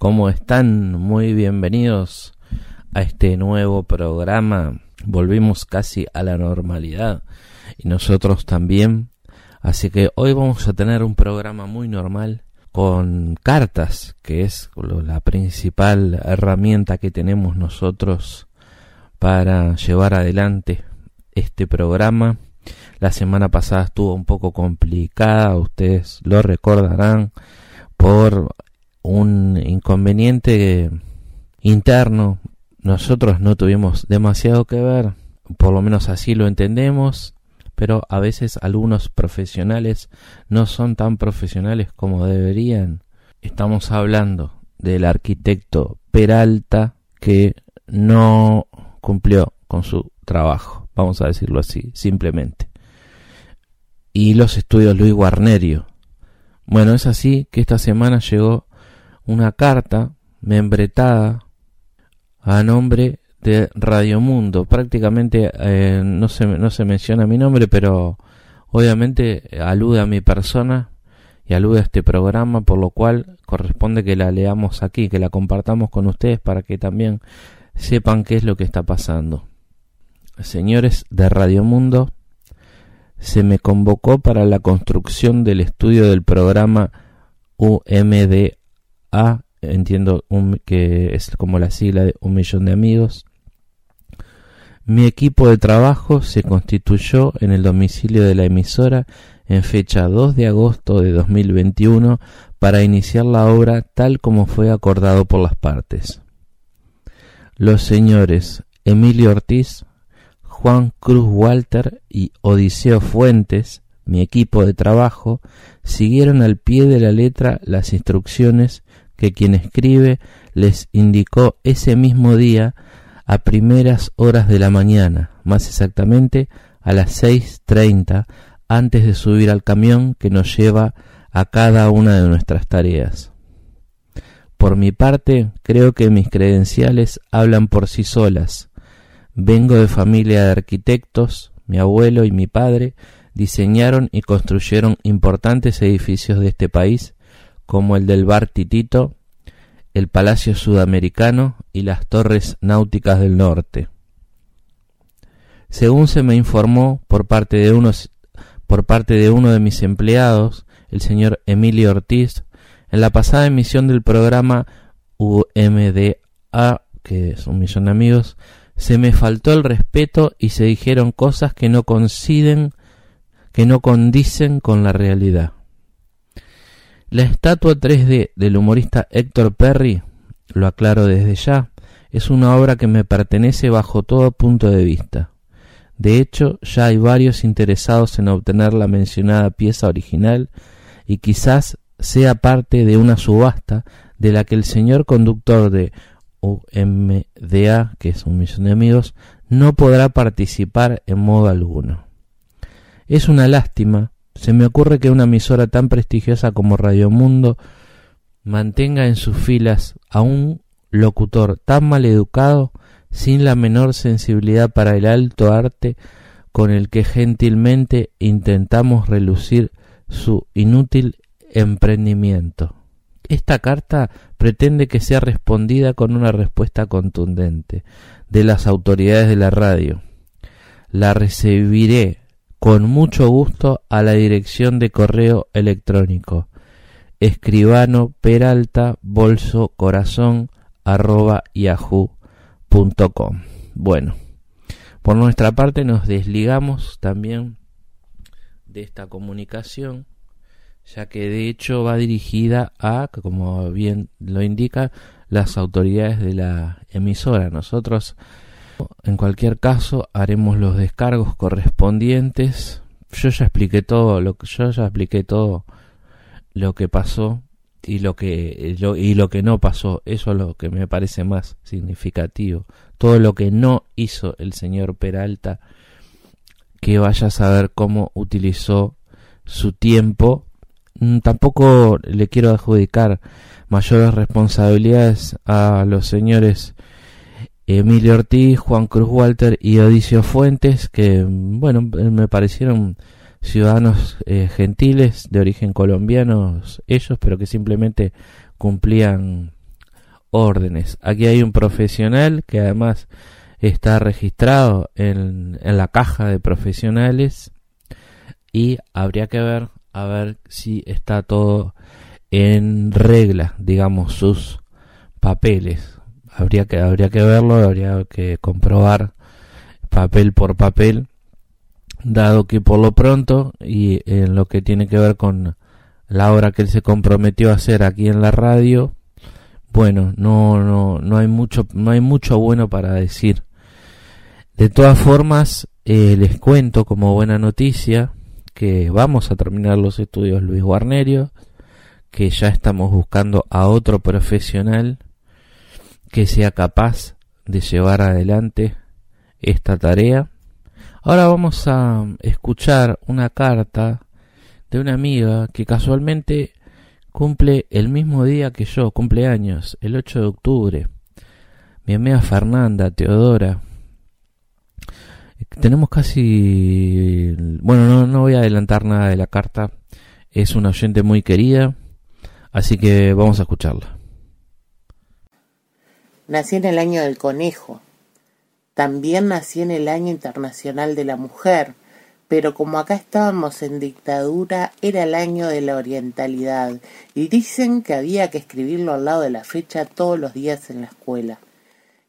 ¿Cómo están? Muy bienvenidos a este nuevo programa. Volvimos casi a la normalidad y nosotros también. Así que hoy vamos a tener un programa muy normal con cartas, que es la principal herramienta que tenemos nosotros para llevar adelante este programa. La semana pasada estuvo un poco complicada, ustedes lo recordarán, por un inconveniente interno. Nosotros no tuvimos demasiado que ver, por lo menos así lo entendemos, pero a veces algunos profesionales no son tan profesionales como deberían. Estamos hablando del arquitecto Peralta que no cumplió con su trabajo, vamos a decirlo así, simplemente. Y los estudios Luis Guarnerio. Bueno, es así que esta semana llegó una carta membretada a nombre de Radio Mundo. Prácticamente eh, no, se, no se menciona mi nombre, pero obviamente alude a mi persona y alude a este programa, por lo cual corresponde que la leamos aquí, que la compartamos con ustedes para que también sepan qué es lo que está pasando. Señores de Radio Mundo, se me convocó para la construcción del estudio del programa UMDA, entiendo que es como la sigla de un millón de amigos, mi equipo de trabajo se constituyó en el domicilio de la emisora en fecha 2 de agosto de 2021 para iniciar la obra tal como fue acordado por las partes. Los señores Emilio Ortiz, Juan Cruz Walter y Odiseo Fuentes, mi equipo de trabajo, siguieron al pie de la letra las instrucciones que quien escribe les indicó ese mismo día a primeras horas de la mañana, más exactamente a las 6.30 antes de subir al camión que nos lleva a cada una de nuestras tareas. Por mi parte, creo que mis credenciales hablan por sí solas. Vengo de familia de arquitectos, mi abuelo y mi padre diseñaron y construyeron importantes edificios de este país, como el del Bar Titito, el Palacio Sudamericano y las Torres Náuticas del Norte. Según se me informó por parte de, uno de mis empleados, el señor Emilio Ortiz, en la pasada emisión del programa UMDA, que es un millón de amigos, se me faltó el respeto y se dijeron cosas que no coinciden, que no condicen con la realidad. La estatua 3D del humorista Héctor Perry, lo aclaro desde ya, es una obra que me pertenece bajo todo punto de vista. De hecho, ya hay varios interesados en obtener la mencionada pieza original y quizás sea parte de una subasta de la que el señor conductor de UMDA, que es un millón de amigos, no podrá participar en modo alguno. Es una lástima se me ocurre que una emisora tan prestigiosa como Radio Mundo mantenga en sus filas a un locutor tan mal educado sin la menor sensibilidad para el alto arte con el que gentilmente intentamos relucir su inútil emprendimiento. Esta carta pretende que sea respondida con una respuesta contundente de las autoridades de la radio. La recibiré con mucho gusto a la dirección de correo electrónico escribano peralta bolso corazón arroba yahoo.com. Bueno, por nuestra parte nos desligamos también de esta comunicación, ya que de hecho va dirigida a, como bien lo indica, las autoridades de la emisora. Nosotros en cualquier caso, haremos los descargos correspondientes. Yo ya expliqué todo, lo que yo ya expliqué todo lo que pasó y lo que y lo que no pasó. Eso es lo que me parece más significativo. Todo lo que no hizo el señor Peralta, que vaya a saber cómo utilizó su tiempo. Mm, tampoco le quiero adjudicar mayores responsabilidades a los señores Emilio Ortiz, Juan Cruz Walter y Odisio Fuentes, que, bueno, me parecieron ciudadanos eh, gentiles de origen colombiano ellos, pero que simplemente cumplían órdenes. Aquí hay un profesional que además está registrado en, en la caja de profesionales y habría que ver a ver si está todo en regla, digamos, sus papeles. Habría que, habría que verlo, habría que comprobar papel por papel, dado que por lo pronto y en lo que tiene que ver con la obra que él se comprometió a hacer aquí en la radio, bueno, no, no, no hay mucho, no hay mucho bueno para decir. De todas formas, eh, les cuento como buena noticia que vamos a terminar los estudios Luis Guarnerio, que ya estamos buscando a otro profesional que sea capaz de llevar adelante esta tarea. Ahora vamos a escuchar una carta de una amiga que casualmente cumple el mismo día que yo, cumpleaños, el 8 de octubre. Mi amiga Fernanda Teodora. Tenemos casi... Bueno, no, no voy a adelantar nada de la carta. Es una oyente muy querida. Así que vamos a escucharla. Nací en el año del conejo. También nací en el año internacional de la mujer, pero como acá estábamos en dictadura, era el año de la orientalidad, y dicen que había que escribirlo al lado de la fecha todos los días en la escuela.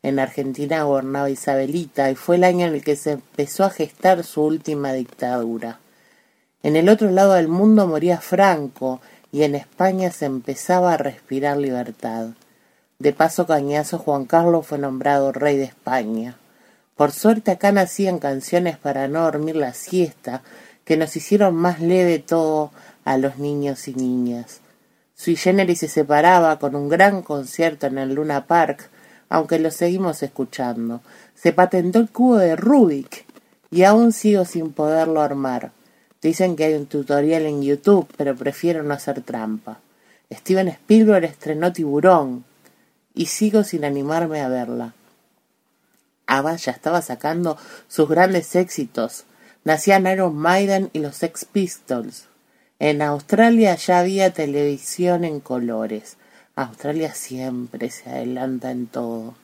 En Argentina gobernaba Isabelita y fue el año en el que se empezó a gestar su última dictadura. En el otro lado del mundo moría Franco y en España se empezaba a respirar libertad. De paso cañazo Juan Carlos fue nombrado rey de España. Por suerte acá nacían canciones para no dormir la siesta, que nos hicieron más leve todo a los niños y niñas. Sui Generis se separaba con un gran concierto en el Luna Park, aunque lo seguimos escuchando. Se patentó el cubo de Rubik y aún sigo sin poderlo armar. Dicen que hay un tutorial en YouTube, pero prefiero no hacer trampa. Steven Spielberg estrenó Tiburón y sigo sin animarme a verla. Ava ya estaba sacando sus grandes éxitos. Nacían Iron Maiden y los Sex Pistols. En Australia ya había televisión en colores. Australia siempre se adelanta en todo.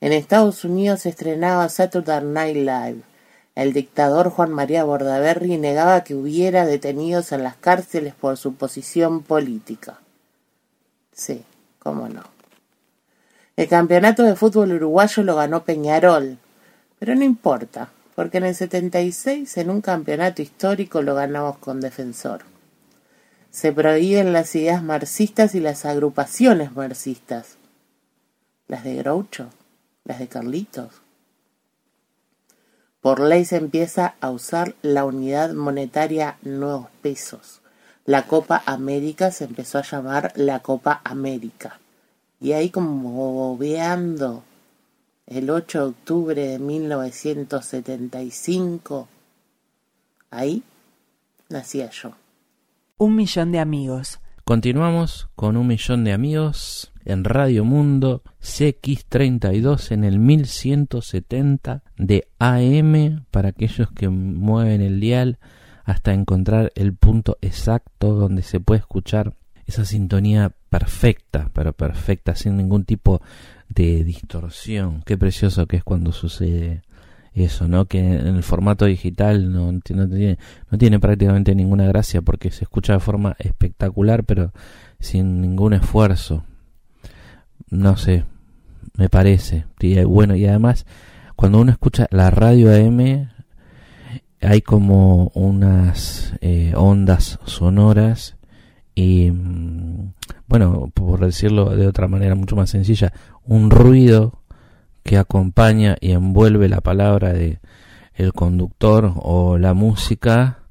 En Estados Unidos estrenaba Saturday Night Live. El dictador Juan María Bordaberry negaba que hubiera detenidos en las cárceles por su posición política. Sí, cómo no. El campeonato de fútbol uruguayo lo ganó Peñarol, pero no importa, porque en el 76 en un campeonato histórico lo ganamos con Defensor. Se prohíben las ideas marxistas y las agrupaciones marxistas. Las de Groucho, las de Carlitos, por ley se empieza a usar la unidad monetaria nuevos pesos. La Copa América se empezó a llamar la Copa América. Y ahí como bobeando el 8 de octubre de 1975, ahí nacía yo. Un millón de amigos. Continuamos con un millón de amigos en Radio Mundo CX32 en el 1170 de AM para aquellos que mueven el dial hasta encontrar el punto exacto donde se puede escuchar esa sintonía perfecta, pero perfecta, sin ningún tipo de distorsión. Qué precioso que es cuando sucede eso, ¿no? Que en el formato digital no, tiene, prácticamente ninguna gracia porque se escucha de forma espectacular, pero sin ningún esfuerzo no sé, me parece. Y, bueno, y además, cuando uno escucha la radio AM, hay como unas eh, ondas sonoras y, bueno, por decirlo de otra manera mucho más sencilla, un ruido que acompaña y envuelve la palabra de el conductor o la música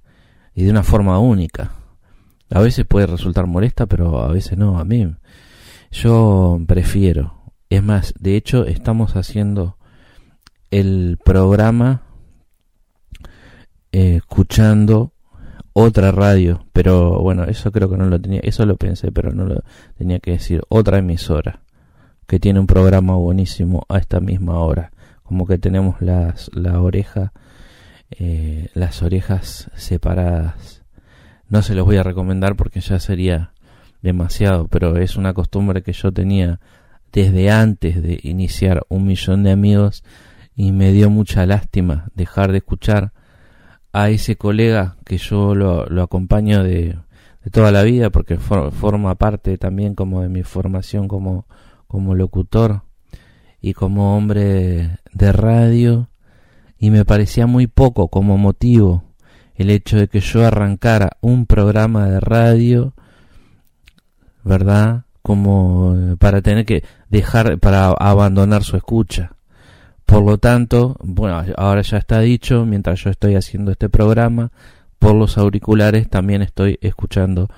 y de una forma única. A veces puede resultar molesta, pero a veces no. A mí yo prefiero. Es más, de hecho estamos haciendo el programa eh, escuchando otra radio, pero bueno, eso creo que no lo tenía, eso lo pensé, pero no lo tenía que decir, otra emisora que tiene un programa buenísimo a esta misma hora, como que tenemos las la oreja eh, las orejas separadas. No se los voy a recomendar porque ya sería demasiado, pero es una costumbre que yo tenía desde antes de iniciar un millón de amigos y me dio mucha lástima dejar de escuchar a ese colega que yo lo, acompaño de, de, toda la vida porque forma parte también como de mi formación como, como locutor y como hombre de radio y me parecía muy poco como motivo el hecho de que yo arrancara un programa de radio, ¿verdad? Como eh, para tener que dejar, para abandonar su escucha. Por lo tanto, bueno, ahora ya está dicho, mientras yo estoy haciendo este programa, por los auriculares también estoy escuchando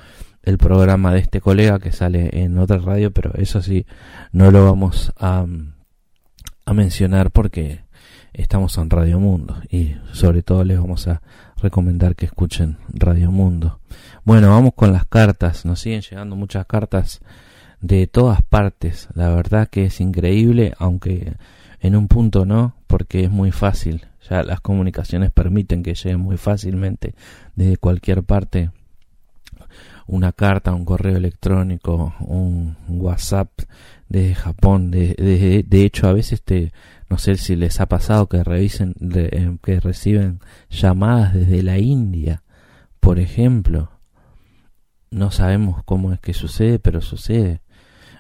el programa de este colega que sale en otra radio, pero eso sí, no lo vamos a, a mencionar porque estamos en Radio Mundo y sobre todo les vamos a recomendar que escuchen Radio Mundo. Bueno, vamos con las cartas, nos siguen llegando muchas cartas de todas partes, la verdad que es increíble, aunque en un punto no, porque es muy fácil, ya las comunicaciones permiten que lleguen muy fácilmente desde cualquier parte una carta, un correo electrónico, un WhatsApp desde Japón. De, de, de hecho, a veces te, no sé si les ha pasado que revisen, eh, que reciben llamadas desde la India, por ejemplo. No sabemos cómo es que sucede, pero sucede.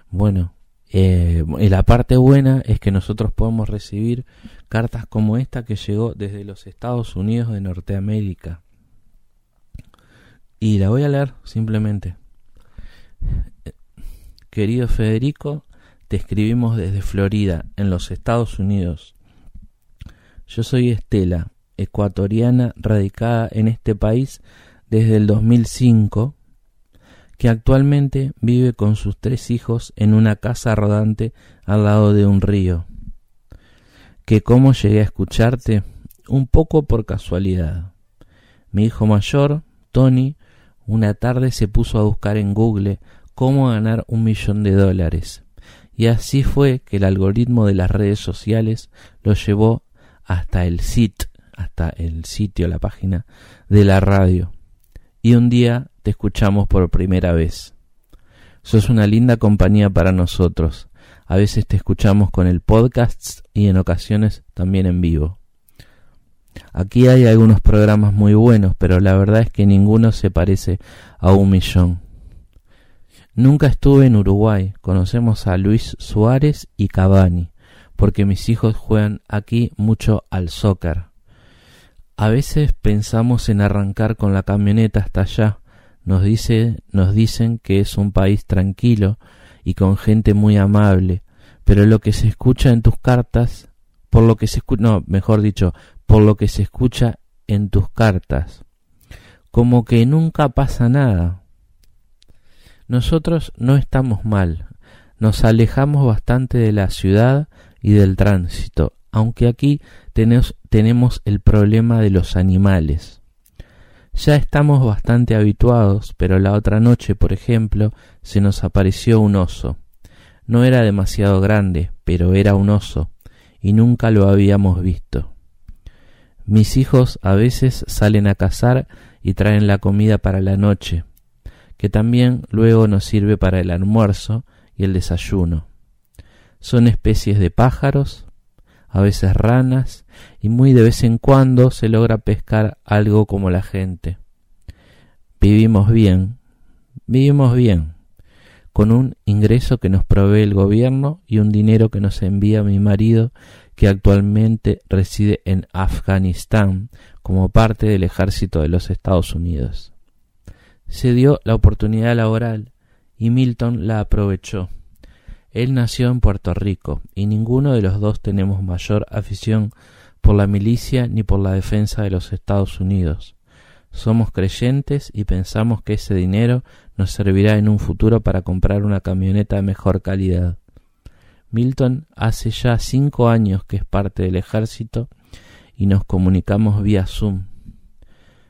Bueno, eh, y la parte buena es que nosotros podemos recibir cartas como esta que llegó desde los Estados Unidos de Norteamérica. Y la voy a leer simplemente. Querido Federico, te escribimos desde Florida, en los Estados Unidos. Yo soy Estela, ecuatoriana radicada en este país desde el 2005, que actualmente vive con sus tres hijos en una casa rodante al lado de un río. Que cómo llegué a escucharte, un poco por casualidad. Mi hijo mayor, Tony, una tarde se puso a buscar en Google cómo ganar un millón de dólares y así fue que el algoritmo de las redes sociales lo llevó hasta el sit, hasta el sitio, la página de la radio. Y un día te escuchamos por primera vez. Sos una linda compañía para nosotros. A veces te escuchamos con el podcast y en ocasiones también en vivo. Aquí hay algunos programas muy buenos, pero la verdad es que ninguno se parece a un millón. Nunca estuve en Uruguay. Conocemos a Luis Suárez y Cavani, porque mis hijos juegan aquí mucho al soccer. A veces pensamos en arrancar con la camioneta hasta allá. Nos dice, nos dicen que es un país tranquilo y con gente muy amable, pero lo que se escucha en tus cartas, por lo que se escucha, no, mejor dicho, por lo que se escucha en tus cartas, como que nunca pasa nada. Nosotros no estamos mal, nos alejamos bastante de la ciudad y del tránsito, aunque aquí tenemos, el problema de los animales. Ya estamos bastante habituados, pero la otra noche, por ejemplo, se nos apareció un oso. No era demasiado grande, pero era un oso, y nunca lo habíamos visto. Mis hijos a veces salen a cazar y traen la comida para la noche, que también luego nos sirve para el almuerzo y el desayuno. Son especies de pájaros, a veces ranas, y muy de vez en cuando se logra pescar algo como la gente. Vivimos bien, vivimos bien, con un ingreso que nos provee el gobierno y un dinero que nos envía mi marido, que actualmente reside en Afganistán como parte del ejército de los Estados Unidos se dio la oportunidad laboral y Milton la aprovechó. Él nació en Puerto Rico y ninguno de los dos tenemos mayor afición por la milicia ni por la defensa de los Estados Unidos. Somos creyentes y pensamos que ese dinero nos servirá en un futuro para comprar una camioneta de mejor calidad. Milton hace ya cinco años que es parte del ejército y nos comunicamos vía Zoom.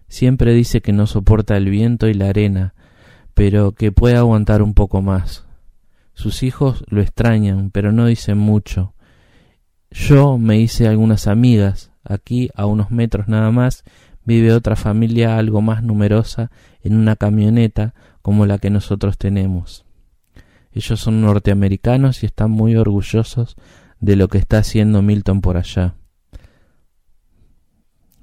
Siempre dice que no soporta el viento y la arena, pero que puede aguantar un poco más. Sus hijos lo extrañan, pero no dicen mucho. Yo me hice algunas amigas. Aquí, a unos metros nada más, vive otra familia algo más numerosa en una camioneta como la que nosotros tenemos. Ellos son norteamericanos y están muy orgullosos de lo que está haciendo Milton por allá.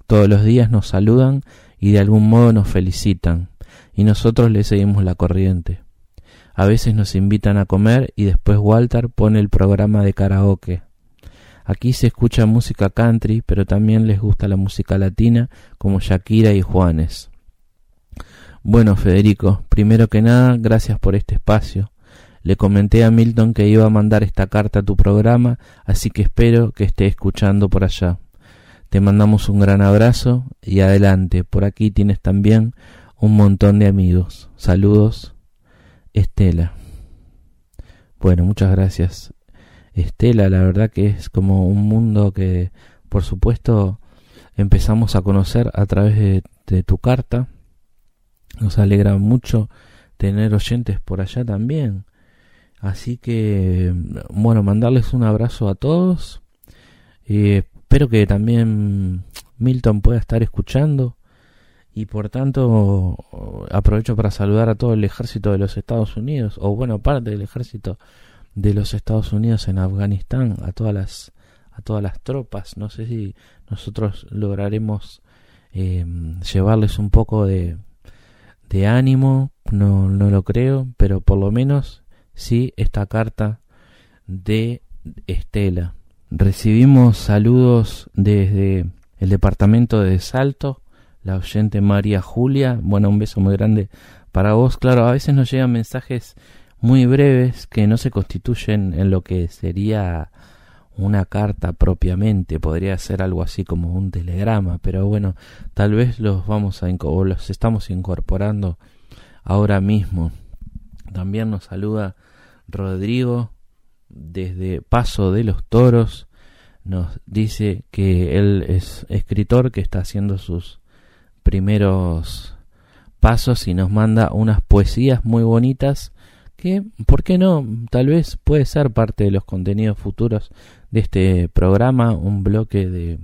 Todos los días nos saludan y de algún modo nos felicitan, y nosotros le seguimos la corriente. A veces nos invitan a comer y después Walter pone el programa de karaoke. Aquí se escucha música country, pero también les gusta la música latina como Shakira y Juanes. Bueno, Federico, primero que nada, gracias por este espacio. Le comenté a Milton que iba a mandar esta carta a tu programa, así que espero que esté escuchando por allá. Te mandamos un gran abrazo y adelante, por aquí tienes también un montón de amigos. Saludos, Estela. Bueno, muchas gracias. Estela, la verdad que es como un mundo que, por supuesto, empezamos a conocer a través de, tu carta. Nos alegra mucho tener oyentes por allá también. Así que, bueno, mandarles un abrazo a todos. y espero que también Milton pueda estar escuchando. Y por tanto, aprovecho para saludar a todo el ejército de los Estados Unidos, o bueno, parte del ejército de los Estados Unidos en Afganistán, a todas las, a todas las tropas. No sé si nosotros lograremos em, llevarles un poco de, de ánimo, no, no lo creo, pero por lo menos sí esta carta de Estela. Recibimos saludos desde el departamento de Salto, la oyente María Julia. Bueno, un beso muy grande para vos. Claro, a veces nos llegan mensajes muy breves que no se constituyen en lo que sería una carta propiamente, podría ser algo así como un telegrama, pero bueno, tal vez los vamos a o los estamos incorporando ahora mismo. También nos saluda Rodrigo desde Paso de los Toros. Nos dice que él es escritor que está haciendo sus primeros pasos y nos manda unas poesías muy bonitas que, ¿por qué no? Tal vez puede ser parte de los contenidos futuros de este programa, un bloque de,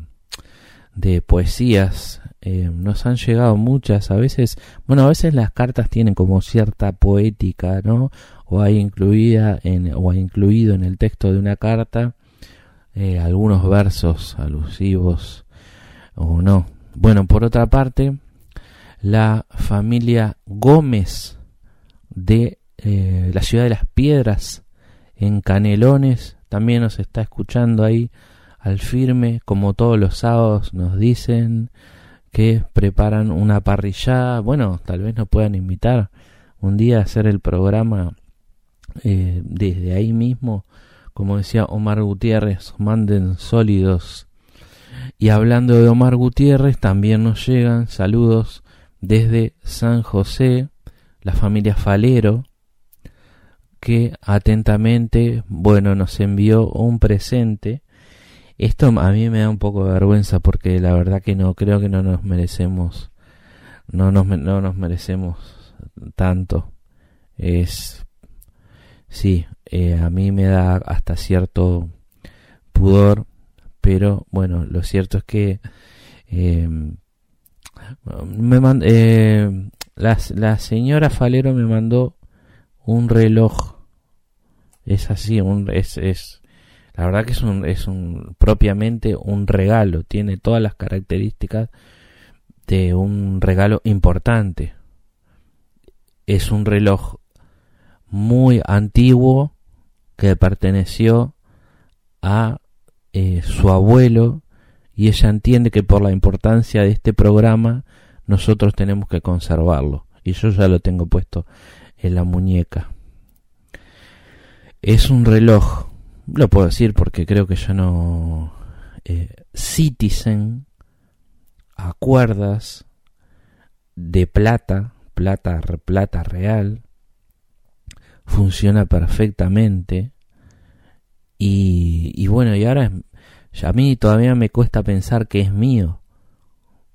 de poesías. Eh, nos han llegado muchas, a veces, bueno, a veces las cartas tienen como cierta poética, ¿no? O hay incluida en, o hay incluido en el texto de una carta eh, algunos versos alusivos o no. Bueno, por otra parte, la familia Gómez de eh, la ciudad de las piedras en Canelones también nos está escuchando ahí al firme como todos los sábados nos dicen que preparan una parrillada. Bueno tal vez nos puedan invitar un día a hacer el programa eh, desde ahí mismo. Como decía Omar Gutiérrez manden sólidos y hablando de Omar Gutiérrez también nos llegan saludos desde San José la familia Falero que atentamente, bueno, nos envió un presente. Esto a mí me da un poco de vergüenza porque la verdad que no creo que no nos merecemos no nos no nos merecemos tanto. Es sí, eh, a mí me da hasta cierto pudor, pero bueno, lo cierto es que eh, me eh, la, la señora Falero me mandó un reloj. Es así, un, es, es, la verdad que es un, es un, propiamente un regalo, tiene todas las características de un regalo importante. Es un reloj muy antiguo que perteneció a eh, su abuelo y ella entiende que por la importancia de este programa nosotros tenemos que conservarlo y yo ya lo tengo puesto en la muñeca. Es un reloj, lo puedo decir porque creo que ya no... Eh, Citizen a cuerdas de plata, plata, plata real, funciona perfectamente y, y bueno, y ahora a mí todavía me cuesta pensar que es mío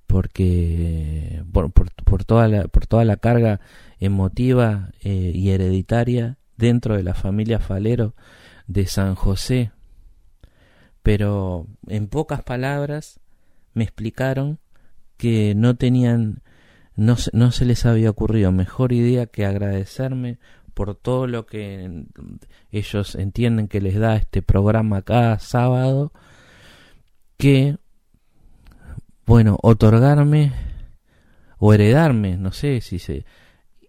porque por, por, toda, la, por toda la carga emotiva eh, y hereditaria dentro de la familia Falero de San José. Pero en pocas palabras me explicaron que no tenían, no, no se les había ocurrido mejor idea que agradecerme por todo lo que ellos entienden que les da este programa cada sábado, que, bueno, otorgarme o heredarme, no sé si se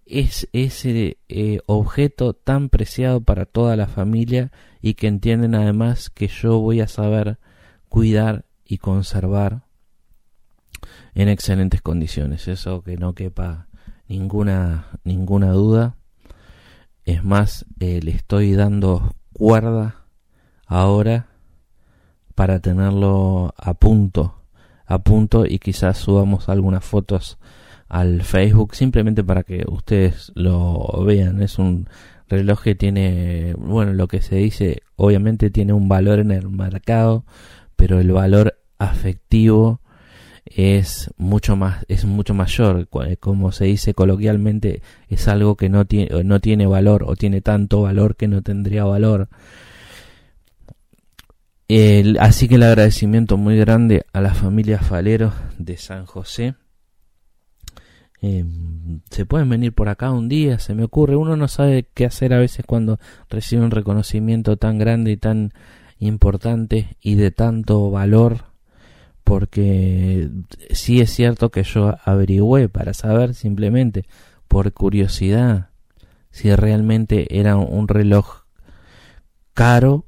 es ese eh, objeto tan preciado para toda la familia y que entienden además que yo voy a saber cuidar y conservar en excelentes condiciones. Eso que no quepa ninguna, ninguna duda. Es más, eh, le estoy dando cuerda ahora para tenerlo a punto, a punto y quizás subamos algunas fotos al Facebook simplemente para que ustedes lo vean. Es un reloj que tiene, bueno, lo que se dice, obviamente tiene un valor en el mercado, pero el valor afectivo es mucho más es mucho mayor. Como se dice coloquialmente es algo que no tiene no tiene valor o tiene tanto valor que no tendría valor. Así que el agradecimiento muy grande a la familia Falero de San José. Eh, se pueden venir por acá un día, se me ocurre, uno no sabe qué hacer a veces cuando recibe un reconocimiento tan grande y tan importante y de tanto valor, porque sí es cierto que yo averigüé para saber simplemente por curiosidad si realmente era un reloj caro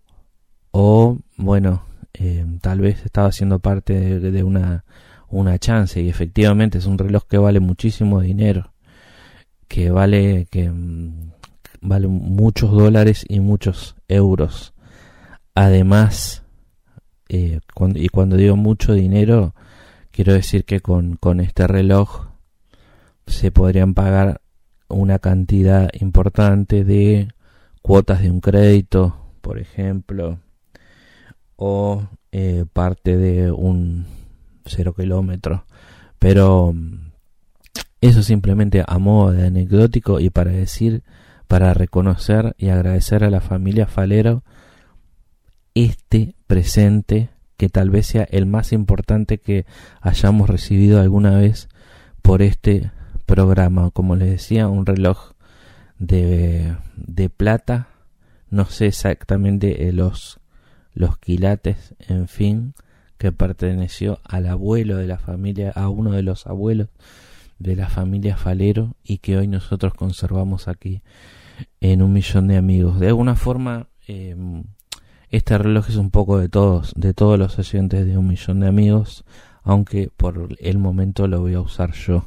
o bueno, eh, tal vez estaba siendo parte de una una chance. Y efectivamente es un reloj que vale muchísimo dinero que vale que mm, vale muchos dólares y muchos euros. Además eh, y cuando digo mucho dinero quiero decir que con, con este reloj se podrían pagar una cantidad importante de cuotas de un crédito por ejemplo o eh, parte de un cero kilómetros. Pero eso simplemente a modo de anecdótico y para decir, para reconocer y agradecer a la familia Falero este presente que tal vez sea el más importante que hayamos recibido alguna vez por este programa. Como les decía, un reloj de, de plata, no sé exactamente eh, los, los quilates, en fin, que perteneció al abuelo de la familia, a uno de los abuelos de la familia Falero y que hoy nosotros conservamos aquí en un millón de amigos. De alguna forma, em, este reloj es un poco de todos, de todos los oyentes de un millón de amigos, aunque por el momento lo voy a usar yo,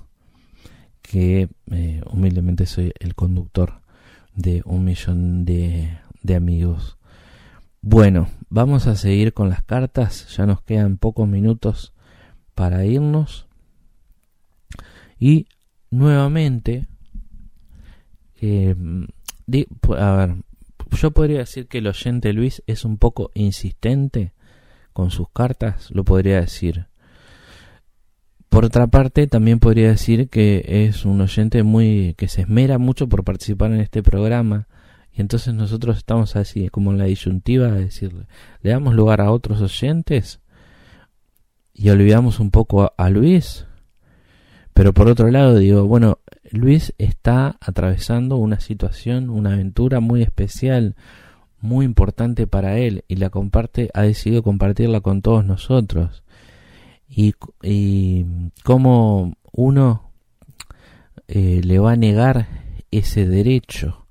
que eh, humildemente soy el conductor de un millón de, de amigos. Bueno, vamos a seguir con las cartas, ya nos quedan pocos minutos para irnos. Y nuevamente, eh, a ver, yo podría decir que el oyente Luis es un poco insistente con sus cartas, lo podría decir. Por otra parte, también podría decir que es un oyente muy que se esmera mucho por participar en este programa y entonces nosotros estamos así, como en la disyuntiva de decirle, le damos lugar a otros oyentes y olvidamos un poco a, Luis. Pero por otro lado digo, bueno, Luis está atravesando una situación, una aventura muy especial, muy importante para él y la comparte, ha decidido compartirla con todos nosotros. Y, y cómo uno eh, le va a negar ese derecho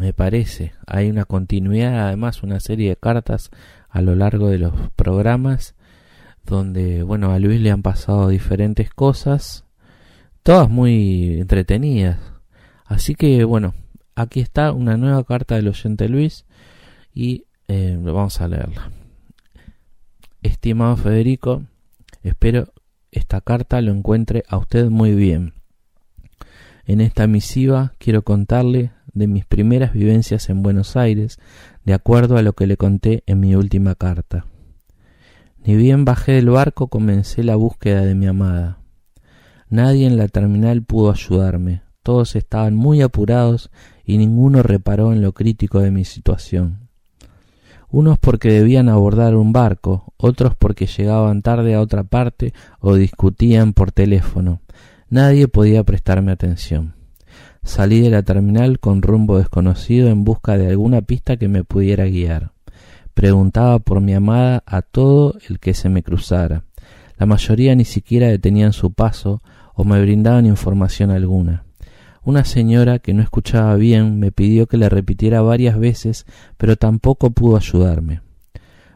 me parece. Hay una continuidad, además, una serie de cartas a lo largo de los programas donde, bueno, a Luis le han pasado diferentes cosas, todas muy entretenidas. Así que, bueno, aquí está una nueva carta del oyente Luis y eh, vamos a leerla. Estimado Federico, espero esta carta lo encuentre a usted muy bien. En esta misiva quiero contarle de mis primeras vivencias en Buenos Aires, de acuerdo a lo que le conté en mi última carta. Ni bien bajé del barco comencé la búsqueda de mi amada. Nadie en la terminal pudo ayudarme, todos estaban muy apurados y ninguno reparó en lo crítico de mi situación. Unos porque debían abordar un barco, otros porque llegaban tarde a otra parte o discutían por teléfono. Nadie podía prestarme atención. Salí de la terminal con rumbo desconocido en busca de alguna pista que me pudiera guiar. Preguntaba por mi amada a todo el que se me cruzara. La mayoría ni siquiera detenían su paso o me brindaban información alguna. Una señora que no escuchaba bien me pidió que le repitiera varias veces, pero tampoco pudo ayudarme.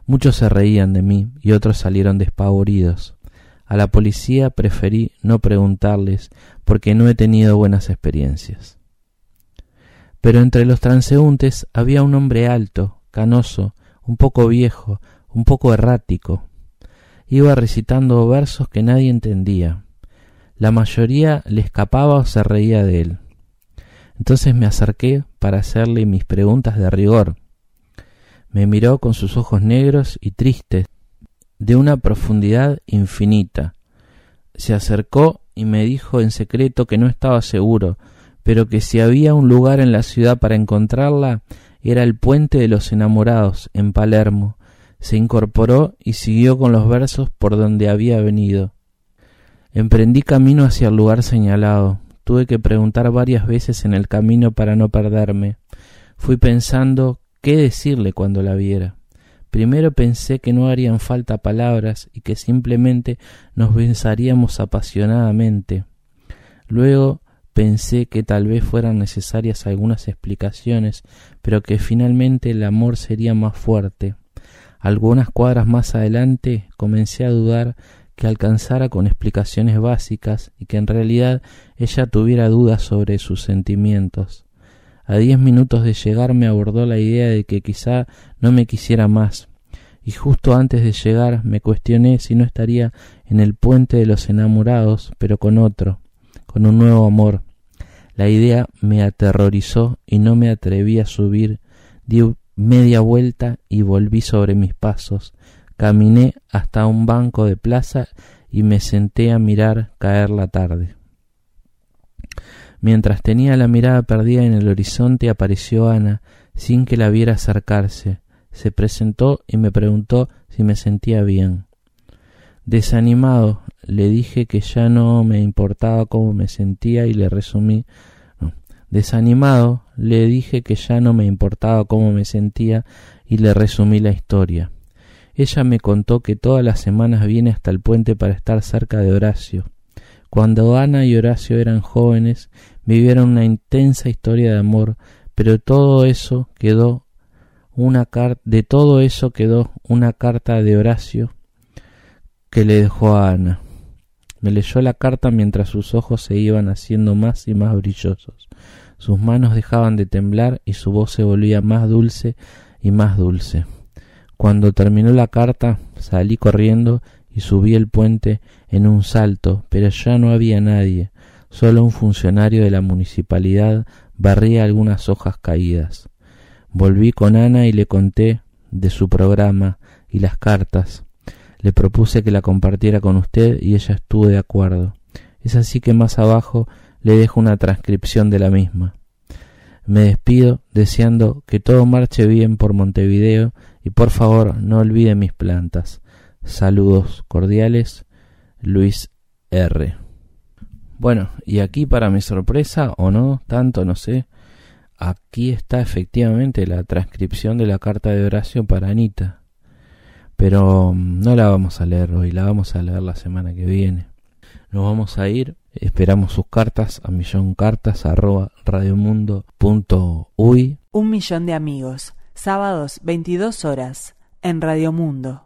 Muchos se reían de mí y otros salieron despavoridos. A la policía preferí no preguntarles porque no he tenido buenas experiencias. Pero entre los transeúntes había un hombre alto, canoso, un poco viejo, un poco errático. Iba recitando versos que nadie entendía. La mayoría le escapaba o se reía de él. Entonces me acerqué para hacerle mis preguntas de rigor. Me miró con sus ojos negros y tristes, de una profundidad infinita. Se acercó y me dijo en secreto que no estaba seguro, pero que si había un lugar en la ciudad para encontrarla, era el puente de los enamorados en Palermo. Se incorporó y siguió con los versos por donde había venido. Emprendí camino hacia el lugar señalado. Tuve que preguntar varias veces en el camino para no perderme. Fui pensando qué decirle cuando la viera. Primero pensé que no harían falta palabras y que simplemente nos besaríamos apasionadamente. Luego pensé que tal vez fueran necesarias algunas explicaciones, pero que finalmente el amor sería más fuerte. Algunas cuadras más adelante comencé a dudar que alcanzara con explicaciones básicas y que en realidad ella tuviera dudas sobre sus sentimientos. A diez minutos de llegar me abordó la idea de que quizá no me quisiera más, y justo antes de llegar me cuestioné si no estaría en el puente de los enamorados, pero con otro, con un nuevo amor. La idea me aterrorizó y no me atreví a subir. Di media vuelta y volví sobre mis pasos. Caminé hasta un banco de plaza y me senté a mirar caer la tarde. Mientras tenía la mirada perdida en el horizonte apareció Ana, sin que la viera acercarse. Se presentó y me preguntó si me sentía bien. Desanimado, le dije que ya no me importaba cómo me sentía y le resumí. Desanimado, le dije que ya no me importaba cómo me sentía y le resumí la historia. Ella me contó que todas las semanas viene hasta el puente para estar cerca de Horacio. Cuando Ana y Horacio eran jóvenes, vivieron una intensa historia de amor, pero todo eso quedó una de todo eso quedó una carta de Horacio que le dejó a Ana. Me leyó la carta mientras sus ojos se iban haciendo más y más brillosos. Sus manos dejaban de temblar y su voz se volvía más dulce y más dulce. Cuando terminó la carta salí corriendo y subí el puente en un salto, pero ya no había nadie. Solo un funcionario de la municipalidad barría algunas hojas caídas. Volví con Ana y le conté de su programa y las cartas. Le propuse que la compartiera con usted y ella estuvo de acuerdo. Es así que más abajo le dejo una transcripción de la misma. Me despido deseando que todo marche bien por Montevideo y por favor no olvide mis plantas. Saludos cordiales, Luis R. Bueno, y aquí para mi sorpresa, o no, tanto no sé, aquí está efectivamente la transcripción de la carta de Horacio para Anita. Pero mm, no la vamos a leer hoy, la vamos a leer la semana que viene. Nos vamos a ir, esperamos sus cartas a milloncartas arroba radiomundo.uy. Un millón de amigos, sábados 22 horas, en Radio Mundo.